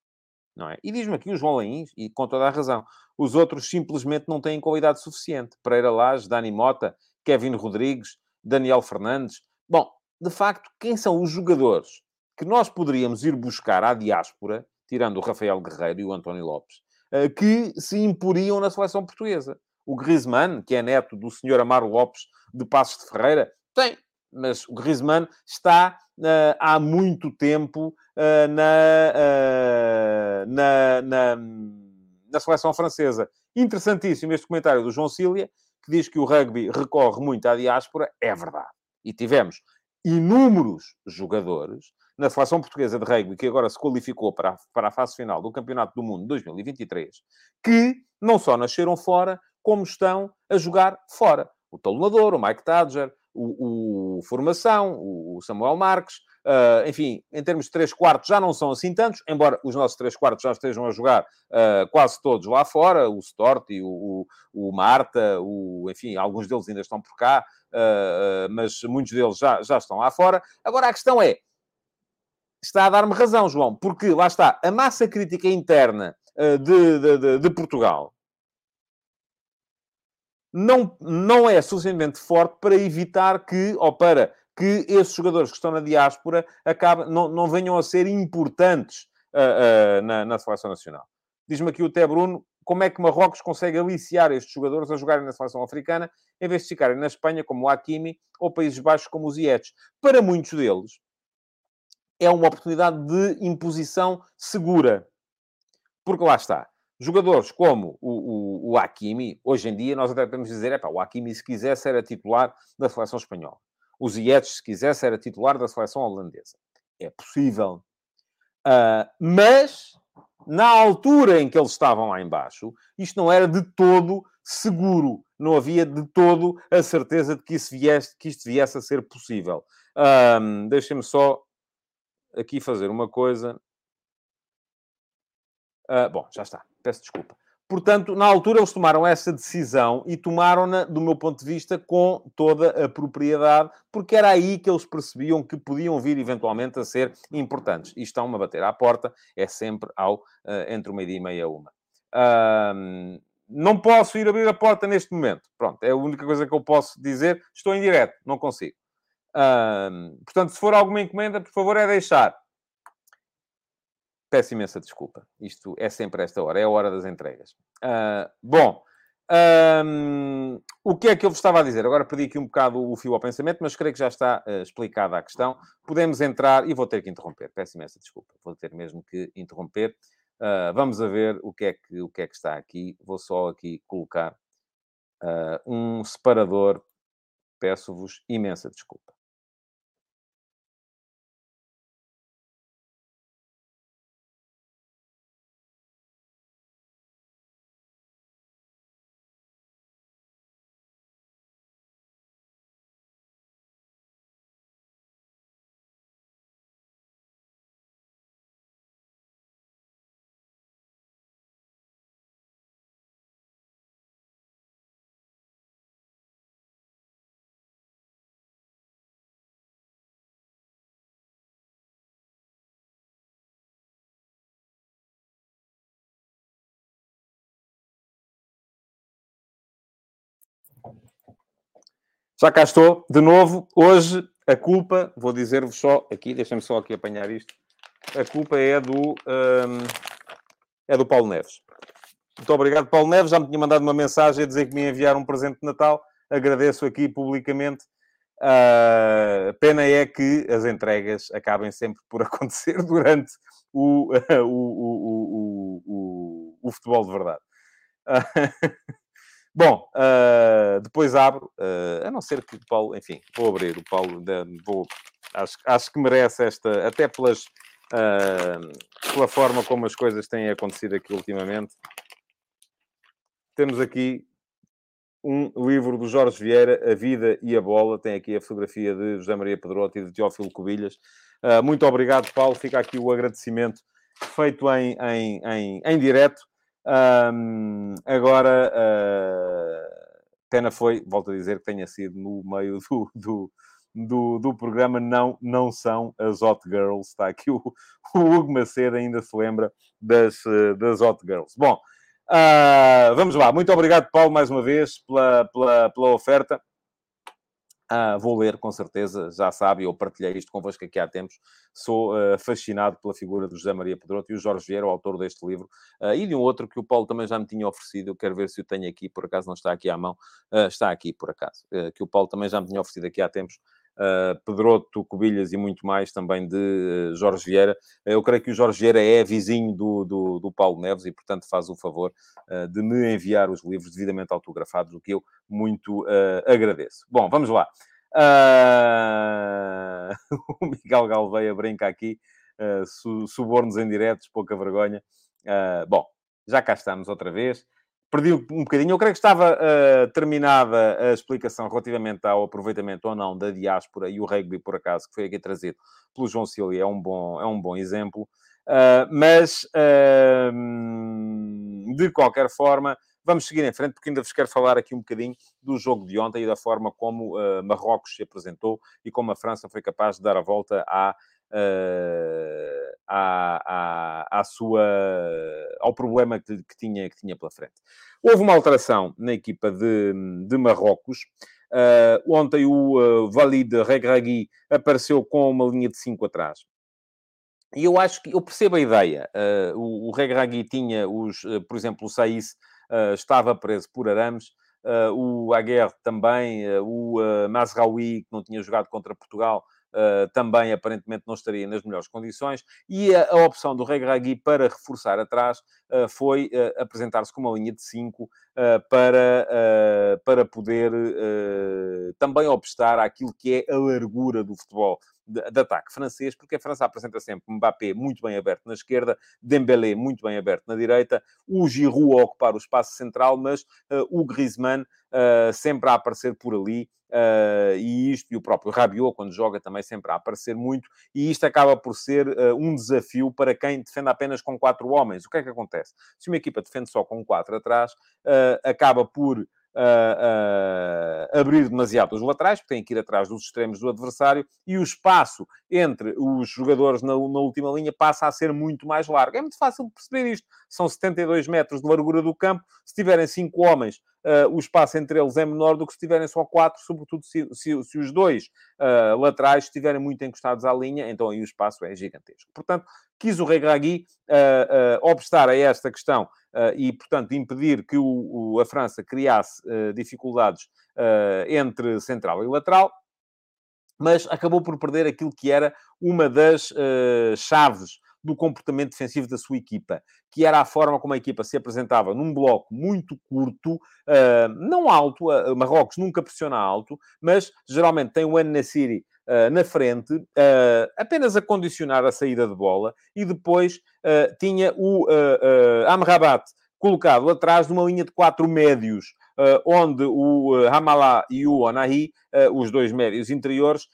Não é? E diz-me aqui os João Lains, e com toda a razão, os outros simplesmente não têm qualidade suficiente. Pereira Lage, Dani Mota, Kevin Rodrigues, Daniel Fernandes. Bom, de facto, quem são os jogadores que nós poderíamos ir buscar à diáspora, tirando o Rafael Guerreiro e o António Lopes, uh, que se imporiam na seleção portuguesa. O Griezmann, que é neto do senhor Amaro Lopes de Passos de Ferreira, tem, mas o Griezmann está uh, há muito tempo uh, na, uh, na, na, na, seleção francesa. Interessantíssimo este comentário do João Cília, que diz que o rugby recorre muito à diáspora. É verdade. E tivemos inúmeros jogadores na seleção portuguesa de rugby, que agora se qualificou para a, para a fase final do Campeonato do Mundo 2023, que não só nasceram fora, como estão a jogar fora. O Talulador, o Mike Tadger, o Formação, o Samuel Marques, uh, enfim, em termos de 3 quartos já não são assim tantos, embora os nossos 3 quartos já estejam a jogar uh, quase todos lá fora, o Storti, o, o, o Marta, o, enfim, alguns deles ainda estão por cá, uh, mas muitos deles já, já estão lá fora. Agora a questão é, está a dar-me razão, João, porque lá está, a massa crítica interna de, de, de, de Portugal não, não é suficientemente forte para evitar que, ou para que esses jogadores que estão na diáspora acabem, não, não venham a ser importantes uh, uh, na, na seleção nacional. Diz-me aqui o Té Bruno, como é que Marrocos consegue aliciar estes jogadores a jogarem na seleção africana em vez de ficarem na Espanha como o Hakimi ou Países Baixos como os Zietes? Para muitos deles, é uma oportunidade de imposição segura. Porque lá está. Jogadores como o, o, o Hakimi, hoje em dia, nós até podemos dizer, o Hakimi, se quisesse, era titular da seleção espanhola. O Ziyech, se quisesse, era titular da seleção holandesa. É possível. Uh, mas, na altura em que eles estavam lá embaixo, isto não era de todo seguro. Não havia de todo a certeza de que, isso viesse, que isto viesse a ser possível. Um, Deixem-me só aqui fazer uma coisa. Uh, bom, já está. Peço desculpa. Portanto, na altura eles tomaram essa decisão e tomaram-na, do meu ponto de vista, com toda a propriedade, porque era aí que eles percebiam que podiam vir eventualmente a ser importantes. E estão-me a bater à porta, é sempre ao uh, entre uma e meia uma. Uh, não posso ir abrir a porta neste momento. Pronto, é a única coisa que eu posso dizer. Estou em direto, não consigo. Uh, portanto, se for alguma encomenda, por favor, é deixar. Peço imensa desculpa. Isto é sempre esta hora, é a hora das entregas. Uh, bom, um, o que é que eu vos estava a dizer? Agora perdi aqui um bocado o fio ao pensamento, mas creio que já está uh, explicada a questão. Podemos entrar e vou ter que interromper. Peço imensa desculpa. Vou ter mesmo que interromper. Uh, vamos a ver o que, é que, o que é que está aqui. Vou só aqui colocar um separador. Peço-vos imensa desculpa. Já cá estou, de novo. Hoje, a culpa, vou dizer-vos só aqui, deixem-me só aqui apanhar isto. A culpa é do, um, é do Paulo Neves. Muito obrigado, Paulo Neves. Já me tinha mandado uma mensagem a dizer que me ia enviar um presente de Natal. Agradeço aqui publicamente. Uh, pena é que as entregas acabem sempre por acontecer durante o, uh, o, o, o, futebol de verdade. Uh, Bom, uh, depois abro, uh, a não ser que o Paulo, enfim, vou abrir o Paulo, vou, acho, acho que merece esta, até pelas, uh, pela forma como as coisas têm acontecido aqui ultimamente. Temos aqui um livro do Jorge Vieira, A Vida e a Bola. Tem aqui a fotografia de José Maria Pedrotti e de Teófilo Cobilhas. muito obrigado, Paulo. Fica aqui o agradecimento feito em, em, em, em direto. Um, agora, uh, pena foi, volto a dizer, que tenha sido no meio do, do, do, do, programa, não, não são as Hot Girls. Está aqui o, o Hugo Macedo, ainda se lembra das, das Hot Girls. Bom, uh, vamos lá. Muito obrigado, Paulo, mais uma vez, pela, pela, pela oferta. Ah, vou ler, com certeza, já sabe, eu partilhei isto convosco aqui há tempos. Sou uh, fascinado pela figura do José Maria Pedroto e o Jorge Vieira, o autor deste livro, uh, e de um outro que o Paulo também já me tinha oferecido. Eu quero ver se o tenho aqui, por acaso não está aqui à mão. Uh, está aqui, por acaso. que o Paulo também já me tinha oferecido aqui há tempos. Uh, Pedroto, Cobilhas e muito mais também de Jorge Vieira. Eu creio que o Jorge Vieira é vizinho do, do, do Paulo Neves e, portanto, faz o favor de me enviar os livros devidamente autografados, o que eu muito agradeço. Bom, vamos lá. Uh... o Miguel Galveia brinca aqui, uh, su subornos em diretos, pouca vergonha. Uh, bom, já cá estamos outra vez. Perdi um bocadinho. Eu creio que estava uh, terminada a explicação relativamente ao aproveitamento ou não da diáspora e o rugby, por acaso, que foi aqui trazido pelo João Silva, é um bom, é um bom exemplo. Uh, mas, uh, de qualquer forma, Vamos seguir em frente, porque ainda vos quero falar aqui um bocadinho do jogo de ontem e da forma como uh, Marrocos se apresentou e como a França foi capaz de dar a volta à, à, à, à, sua, ao problema que, que, tinha, que tinha pela frente. Houve uma alteração na equipa de, de Marrocos. Uh, ontem o uh, Valide Regragui apareceu com uma linha de 5 atrás. E eu acho que eu percebo a ideia. Uh, o, o Regragui tinha os, por exemplo, o uh, estava preso por arames. Uh, o Aguerre também, uh, o uh, Mazraoui, que não tinha jogado contra Portugal, também aparentemente não estaria nas melhores condições. E a, a opção do Regragui para reforçar atrás foi apresentar-se com uma linha de 5 para, para poder também obstar àquilo que é a largura do futebol de, de, ataque francês, porque a França apresenta sempre Mbappé muito bem aberto na esquerda, Dembélé muito bem aberto na direita, o Giroud a ocupar o espaço central, mas uh, o Griezmann uh, sempre a aparecer por ali, uh, e isto, e o próprio Rabiot, quando joga, também sempre a aparecer muito, e isto acaba por ser um desafio para quem defende apenas com quatro homens. O que é que acontece? Se uma equipa defende só com quatro atrás, acaba por uh, uh, abrir demasiado os laterais, porque têm que ir atrás dos extremos do adversário, e o espaço entre os jogadores na, na, última linha passa a ser muito mais largo. É muito fácil perceber isto. São 72 metros de largura do campo. Se tiverem cinco homens, uh, o espaço entre eles é menor do que se tiverem só quatro, sobretudo se, se, se os dois uh, laterais estiverem muito encostados à linha, então aí o espaço é gigantesco. Portanto, quis o Regragui uh, uh, obstar a esta questão uh, e, portanto, impedir que o, o, a França criasse dificuldades entre central e lateral, mas acabou por perder aquilo que era uma das chaves do comportamento defensivo da sua equipa, que era a forma como a equipa se apresentava num bloco muito curto, não alto, Marrocos nunca pressiona alto, mas geralmente tem o An-Nassiri uh, na frente, apenas a condicionar a saída de bola, e depois tinha o Amrabat colocado atrás de uma linha de quatro médios, onde o uh, e o Onahi, os dois médios interiores,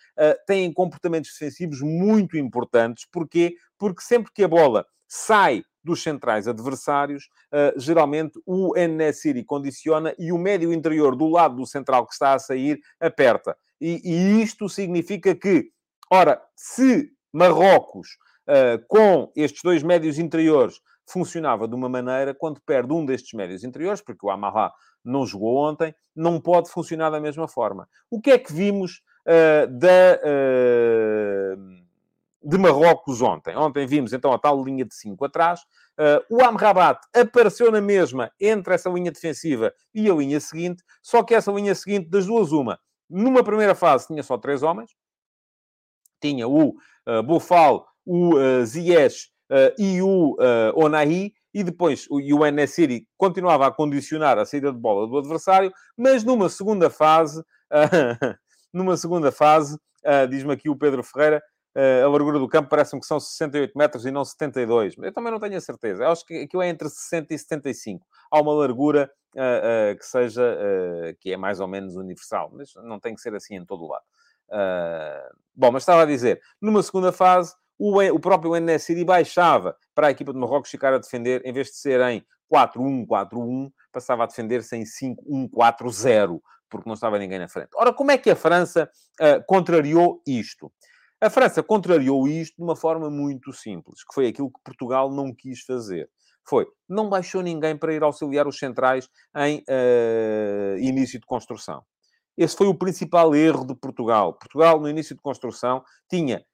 têm comportamentos defensivos muito importantes. Porquê? Porque sempre que a bola sai dos centrais adversários, geralmente o N-Siri condiciona e o médio interior do lado do central que está a sair aperta. E, e isto significa que, ora, se Marrocos, com estes dois médios interiores, funcionava de uma maneira, quando perde um destes médios interiores, porque o Amarra não jogou ontem, não pode funcionar da mesma forma. O que é que vimos uh, da, uh, de Marrocos ontem? Ontem vimos então a tal linha de 5 atrás. Uh, o Amrabat apareceu na mesma entre essa linha defensiva e a linha seguinte, só que essa linha seguinte, das duas, uma. Numa primeira fase tinha só três homens. Tinha o uh, Bufal, o uh, Ziyech e o Onahi e depois o UNSCity continuava a condicionar a saída de bola do adversário, mas numa segunda fase, numa segunda fase, uh, diz-me aqui o Pedro Ferreira, uh, a largura do campo parece-me que são 68 metros e não 72. Eu também não tenho a certeza. Eu acho que aquilo é entre 60 e 75. Há uma largura uh, que seja, que é mais ou menos universal, mas não tem que ser assim em todo o lado. bom, mas estava a dizer, numa segunda fase, o, o próprio NSD baixava para a equipa de Marrocos ficar a defender, em vez de ser em 4-1-4-1, passava a defender-se em 5-1-4-0, porque não estava ninguém na frente. Ora, como é que a França uh, contrariou isto? A França contrariou isto de uma forma muito simples, que foi aquilo que Portugal não quis fazer. Foi, não baixou ninguém para ir auxiliar os centrais em uh, início de construção. Esse foi o principal erro de Portugal. Portugal, no início de construção, tinha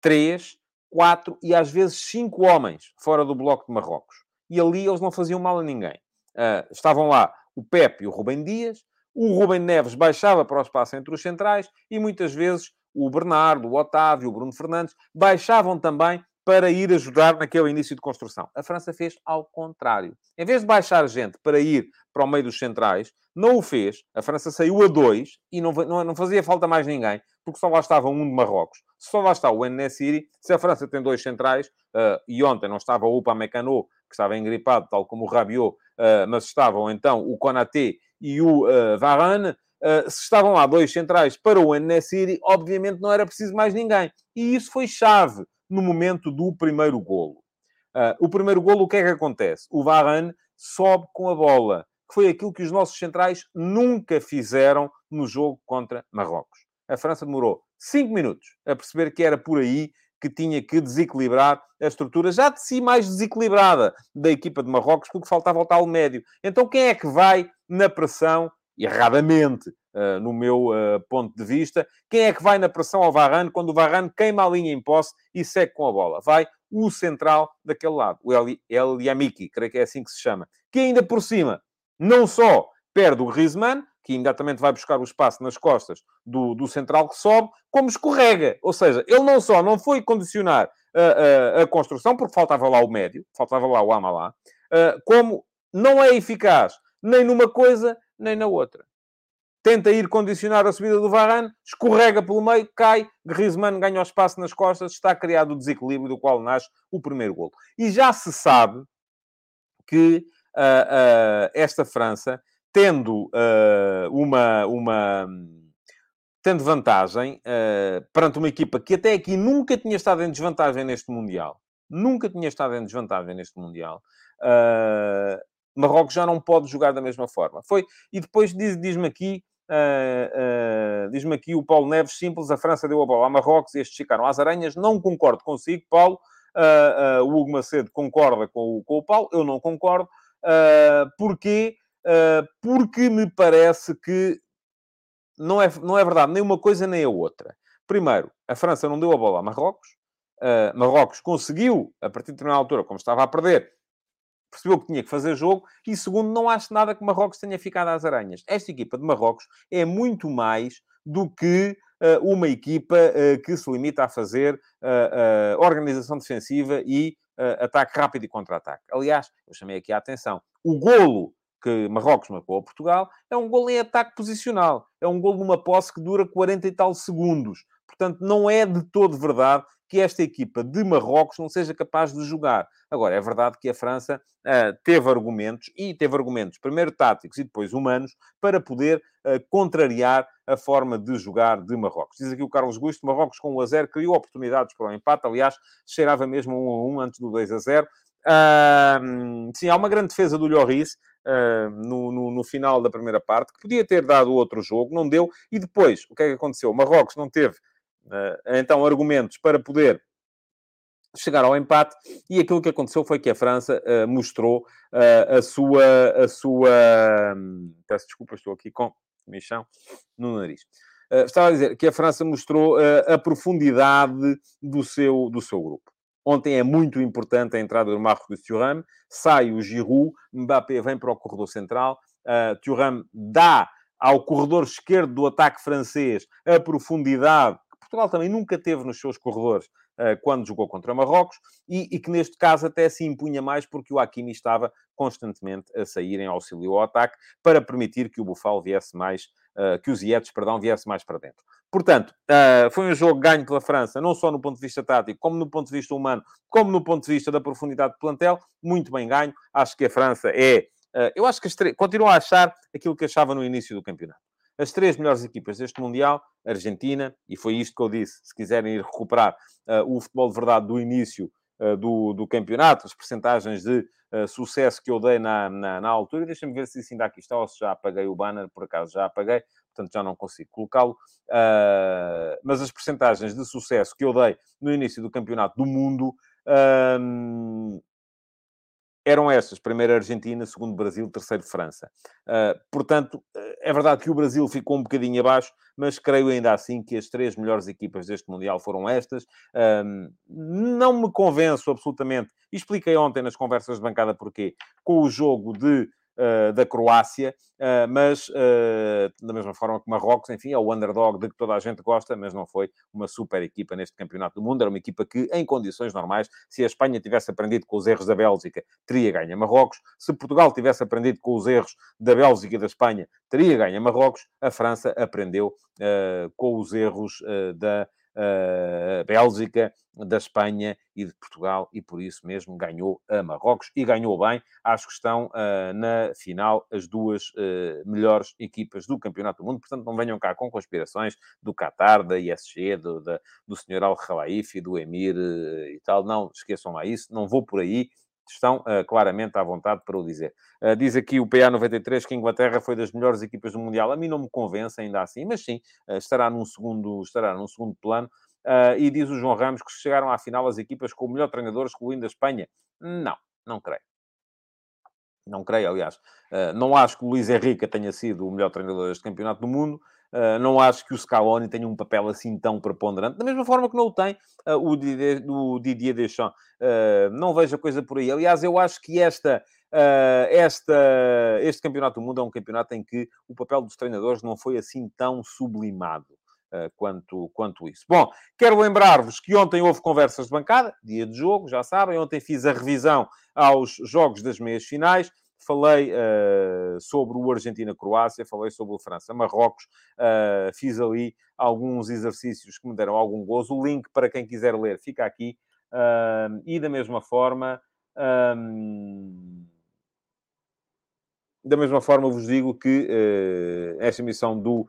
três, quatro e às vezes cinco homens fora do bloco de Marrocos. E ali eles não faziam mal a ninguém. Uh, estavam lá o Pepe e o Rubem Dias, o Rubem Neves baixava para o espaço entre os centrais e muitas vezes o Bernardo, o Otávio, o Bruno Fernandes baixavam também para ir ajudar naquele início de construção. A França fez ao contrário. Em vez de baixar gente para ir para o meio dos centrais, não o fez. A França saiu a dois e não, não, não fazia falta mais ninguém, porque só lá estava um de Marrocos. Só lá está o Enesiri. Se a França tem dois centrais, uh, e ontem não estava o Upamecano, que estava engripado, tal como o Rabiot, uh, mas estavam então o Konaté e o uh, Varane, uh, se estavam lá dois centrais para o Enesiri, obviamente não era preciso mais ninguém. E isso foi chave no momento do primeiro golo. o primeiro golo, o que é que acontece? O Varane sobe com a bola, que foi aquilo que os nossos centrais nunca fizeram no jogo contra Marrocos. A França demorou 5 minutos a perceber que era por aí que tinha que desequilibrar a estrutura, já de si mais desequilibrada da equipa de Marrocos, porque faltava o tal médio. Então, quem é que vai na pressão, erradamente, uh, no meu uh, ponto de vista, quem é que vai na pressão ao Varane quando o Varane queima a linha em posse e segue com a bola? Vai o central daquele lado, o El, El Yamiki, creio que é assim que se chama, que ainda por cima, não só perde o Griezmann, que imediatamente vai buscar o espaço nas costas do, do central que sobe, como escorrega. Ou seja, ele não só não foi condicionar a, a, a construção, porque faltava lá o médio, faltava lá o Amalá, uh, como não é eficaz nem numa coisa, nem na outra. Tenta ir condicionar a subida do Varane, escorrega pelo meio, cai, Griezmann ganha o espaço nas costas, está criado o desequilíbrio do qual nasce o primeiro golo. E já se sabe que uh, uh, esta França tendo uh, uma, uma tendo vantagem perante uma equipa que até aqui nunca tinha estado em desvantagem neste Mundial. Nunca tinha estado em desvantagem neste Mundial. Uh, Marrocos já não pode jogar da mesma forma. Foi, e depois diz-me diz aqui, uh, diz-me aqui o Paulo Neves, simples, a França deu a bola a Marrocos e estes ficaram às aranhas. Não concordo consigo, Paulo. o Hugo Macedo concorda com o, com o Paulo, eu não concordo. Uh, porque me parece que não é, não é verdade nem uma coisa nem a outra. Primeiro, a França não deu a bola a Marrocos. Uh, Marrocos conseguiu, a partir de determinada altura, como estava a perder, percebeu que tinha que fazer jogo. E segundo, não acho nada que Marrocos tenha ficado às aranhas. Esta equipa de Marrocos é muito mais do que uh, uma equipa uh, que se limita a fazer organização defensiva e ataque rápido e contra-ataque. Aliás, eu chamei aqui a atenção. O golo que Marrocos marcou a Portugal, é um gol em ataque posicional. É um gol numa posse que dura 40 e tal segundos. Portanto, não é de todo verdade que esta equipa de Marrocos não seja capaz de jogar. Agora, é verdade que a França uh, teve argumentos, e teve argumentos, primeiro táticos e depois humanos, para poder uh, contrariar a forma de jogar de Marrocos. Diz aqui o Carlos Gusto, Marrocos com 1 a 0 criou oportunidades para o empate, aliás, cheirava mesmo 1 a 1 antes do 2 a 0. Uh, sim, há uma grande defesa do Lloris, uh, no, no, no, final da primeira parte, que podia ter dado outro jogo, não deu. E depois, o que é que aconteceu? Marrocos não teve, então, argumentos para poder chegar ao empate e aquilo que aconteceu foi que a França uh, mostrou uh, a sua a sua um, peço desculpa estou aqui com michão no nariz. Uh, estava a dizer que a França mostrou a profundidade do seu do seu grupo. Ontem é muito importante a entrada do Marcos Thuram, sai o Giroud, Mbappé vem para o corredor central, uh, Thuram dá ao corredor esquerdo do ataque francês a profundidade Portugal também nunca teve nos seus corredores uh, quando jogou contra Marrocos e, e, que neste caso até se impunha mais porque o Hakimi estava constantemente a sair em auxílio ao ataque para permitir que o Bufal viesse mais, uh, que os Ietes, perdão, viesse mais para dentro. Portanto, uh, foi um jogo ganho pela França, não só no ponto de vista tático, como no ponto de vista humano, como no ponto de vista da profundidade de plantel, muito bem ganho. Acho que a França é. Eu acho que as continuo a achar aquilo que achava no início do campeonato. As três melhores equipas deste Mundial, Argentina, e foi isto que eu disse, se quiserem ir recuperar uh, o futebol de verdade do início do, do campeonato, as percentagens de sucesso que eu dei na, na, na altura, deixa-me ver se isso ainda aqui está ou se já apaguei o banner, por acaso já apaguei, portanto já não consigo colocá-lo. Uh, mas as percentagens de sucesso que eu dei no início do campeonato do mundo uh, eram essas: primeiro Argentina, segundo Brasil, terceiro França. Uh, portanto, é verdade que o Brasil ficou um bocadinho abaixo, mas creio ainda assim que as três melhores equipas deste Mundial foram estas. Um, não me convenço absolutamente, expliquei ontem nas conversas de bancada porquê, com o jogo de uh, da Croácia, uh, mas uh, da mesma forma que Marrocos, enfim, é o underdog de que toda a gente gosta, mas não foi uma super equipa neste Campeonato do Mundo. Era uma equipa que, em condições normais, se a Espanha tivesse aprendido com os erros da Bélgica, teria ganho a Marrocos. Se Portugal tivesse aprendido com os erros da Bélgica e da Espanha, teria ganho a Marrocos. A França aprendeu com os erros da uh, Bélgica, da Espanha e de Portugal, e por isso mesmo ganhou a Marrocos e ganhou bem. Acho que estão uh, na final as duas uh, melhores equipas do Campeonato do Mundo, portanto, não venham cá com conspirações do Qatar, da ISG, do, da, do Sr. Al-Khalifi, do Emir e tal. Não esqueçam lá isso, não vou por aí estão uh, claramente à vontade para o dizer. Uh, diz aqui o PA93 que a Inglaterra foi das melhores equipas do Mundial. A mim não me convence ainda assim, mas sim, uh, estará, num segundo, estará num segundo plano. e diz o João Ramos que chegaram à final as equipas com o melhor treinador, excluindo a Espanha. Não, não creio. Não creio, aliás. não acho que o Luís Henrique tenha sido o melhor treinador deste campeonato do mundo. Uh, não acho que o Scaloni tenha um papel assim tão preponderante, da mesma forma que não o tem uh, o, Didier, o Didier Deschamps. Uh, não vejo a coisa por aí. Aliás, eu acho que esta, esta, este Campeonato do Mundo é um campeonato em que o papel dos treinadores não foi assim tão sublimado. Quanto, quanto isso. Bom, quero lembrar-vos que ontem houve conversas de bancada, dia de jogo, já sabem. Ontem fiz a revisão aos jogos das meias finais falei uh, sobre o Argentina-Croácia, falei sobre o França-Marrocos, uh, fiz ali alguns exercícios que me deram algum gozo. O link para quem quiser ler fica aqui. Uh, e da mesma forma. Um, da mesma forma, vos digo que esta emissão do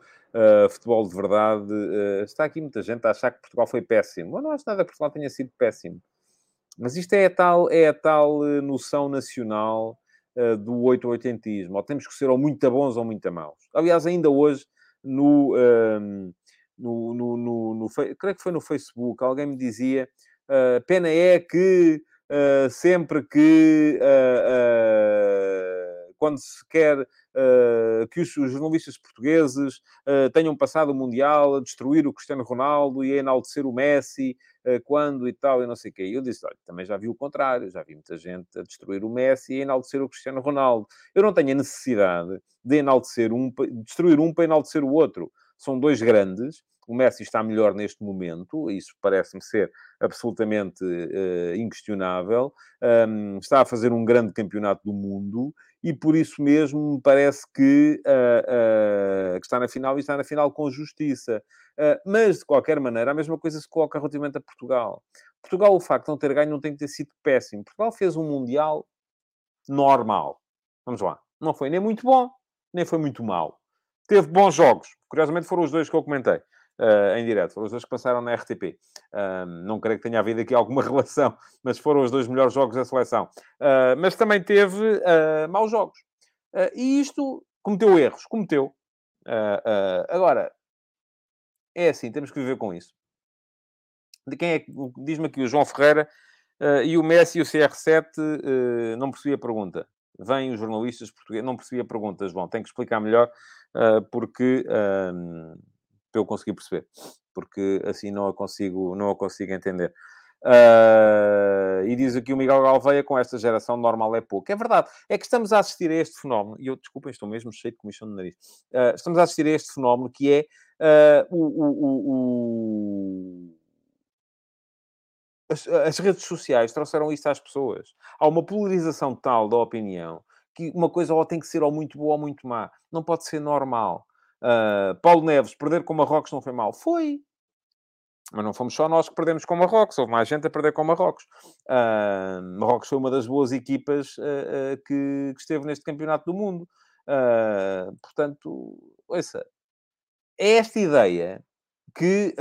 Futebol de Verdade está aqui muita gente a achar que Portugal foi péssimo. Eu não acho nada que Portugal tenha sido péssimo. Mas isto é a tal, é a tal noção nacional uh, do 880ismo. Ou temos que ser ou muito bons ou muito maus. Aliás, ainda hoje, no, uh, no, no, no, no, creio que foi no Facebook, alguém me dizia, uh, pena é que uh, sempre que quando se quer uh, que os, os, jornalistas portugueses uh, tenham passado o Mundial a destruir o Cristiano Ronaldo e a enaltecer o Messi, uh, quando e tal, e não sei o quê. E eu disse, olha, também já vi o contrário, já vi muita gente a destruir o Messi e a enaltecer o Cristiano Ronaldo. Eu não tenho a necessidade de enaltecer um, destruir um para enaltecer o outro. São dois grandes, o Messi está melhor neste momento, isso parece-me ser absolutamente uh, inquestionável. Um, está a fazer um grande campeonato do mundo e por isso mesmo me parece que, uh, uh, que está na final e está na final com justiça. mas, de qualquer maneira, a mesma coisa se coloca relativamente a Portugal. Portugal, o facto de não ter ganho não tem que ter sido péssimo. Portugal fez um Mundial normal. Vamos lá. Não foi nem muito bom, nem foi muito mau. Teve bons jogos. Curiosamente foram os dois que eu comentei uh, em direto. Foram os dois que passaram na RTP. Uh, não creio que tenha havido aqui alguma relação, mas foram os dois melhores jogos da seleção. Uh, mas também teve uh, maus jogos. e isto cometeu erros, cometeu. agora, é assim, temos que viver com isso. De quem é diz-me aqui o João Ferreira e o Messi e o CR7 não percebi a pergunta. Vêm os jornalistas portugueses, não percebi a pergunta, João, tenho que explicar melhor, porque para eu conseguir perceber, porque assim não a consigo, não a consigo entender. Uh, e diz aqui o Miguel Galveia, com esta geração normal é pouco. É verdade, é que estamos a assistir a este fenómeno, e eu, desculpem, estou mesmo cheio de comissão no nariz. Uh, estamos a assistir a este fenómeno que é uh, o, o, o, as, as, redes sociais trouxeram isso às pessoas. Há uma polarização tal da opinião que uma coisa ou tem que ser ou muito boa ou muito má. Não pode ser normal. Uh, Paulo Neves, perder com Marrocos não foi mal? Foi. Mas não fomos só nós que perdemos com Marrocos, houve mais gente a perder com Marrocos. Uh, Marrocos foi uma das boas equipas uh, que, que, esteve neste campeonato do mundo. portanto, ouça, é esta ideia que,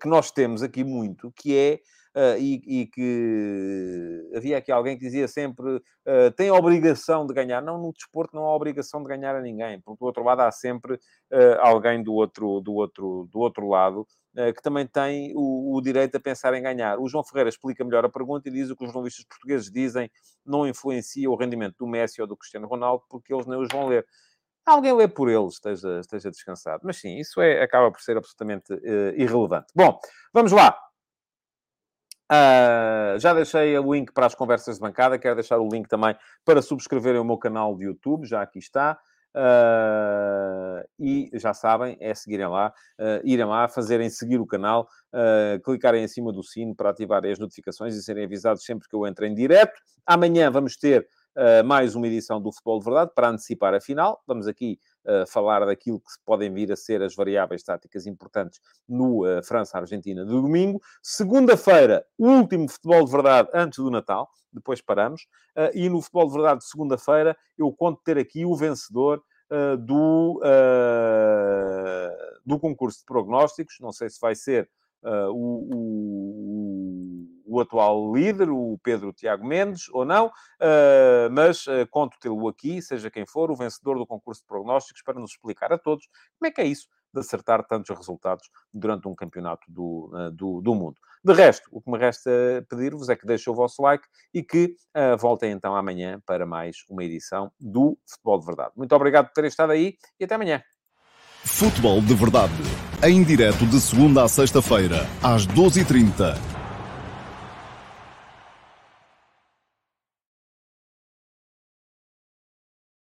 que nós temos aqui muito, que é uh, e, e, que havia aqui alguém que dizia sempre uh, tem a obrigação de ganhar. Não, no desporto não há obrigação de ganhar a ninguém, do outro lado há sempre uh, alguém do outro, do, outro, do outro lado que também tem o, o, direito a pensar em ganhar. O João Ferreira explica melhor a pergunta e diz o que os jornalistas portugueses dizem não influencia o rendimento do Messi ou do Cristiano Ronaldo, porque eles nem os vão ler. alguém lê por ele, esteja, esteja descansado. Mas sim, isso é, acaba por ser absolutamente uh, irrelevante. Bom, vamos lá. Uh, já deixei o link para as conversas de bancada, quero deixar o link também para subscreverem o meu canal de YouTube, já aqui está. Uh, e já sabem, é seguirem lá, uh, irem lá, fazerem seguir o canal, uh, clicarem em cima do sino para ativarem as notificações e serem avisados sempre que eu entre em direto. Amanhã vamos ter mais uma edição do Futebol de Verdade para antecipar a final. Vamos aqui uh, falar daquilo que podem vir a ser as variáveis táticas importantes no uh, França-Argentina de domingo. Segunda-feira, último Futebol de Verdade antes do Natal. Depois paramos. E no Futebol de Verdade de segunda-feira, eu conto ter aqui o vencedor do, do concurso de prognósticos. Não sei se vai ser o, o o atual líder, o Pedro Tiago Mendes, ou não, uh, mas uh, conto tê-lo aqui, seja quem for, o vencedor do concurso de prognósticos, para nos explicar a todos como é que é isso de acertar tantos resultados durante um campeonato do, uh, do, do, mundo. De resto, o que me resta pedir-vos é que deixem o vosso like e que uh, voltem então amanhã para mais uma edição do Futebol de Verdade. Muito obrigado por terem estado aí e até amanhã. Futebol de Verdade, em direto de segunda a sexta-feira, às 12h30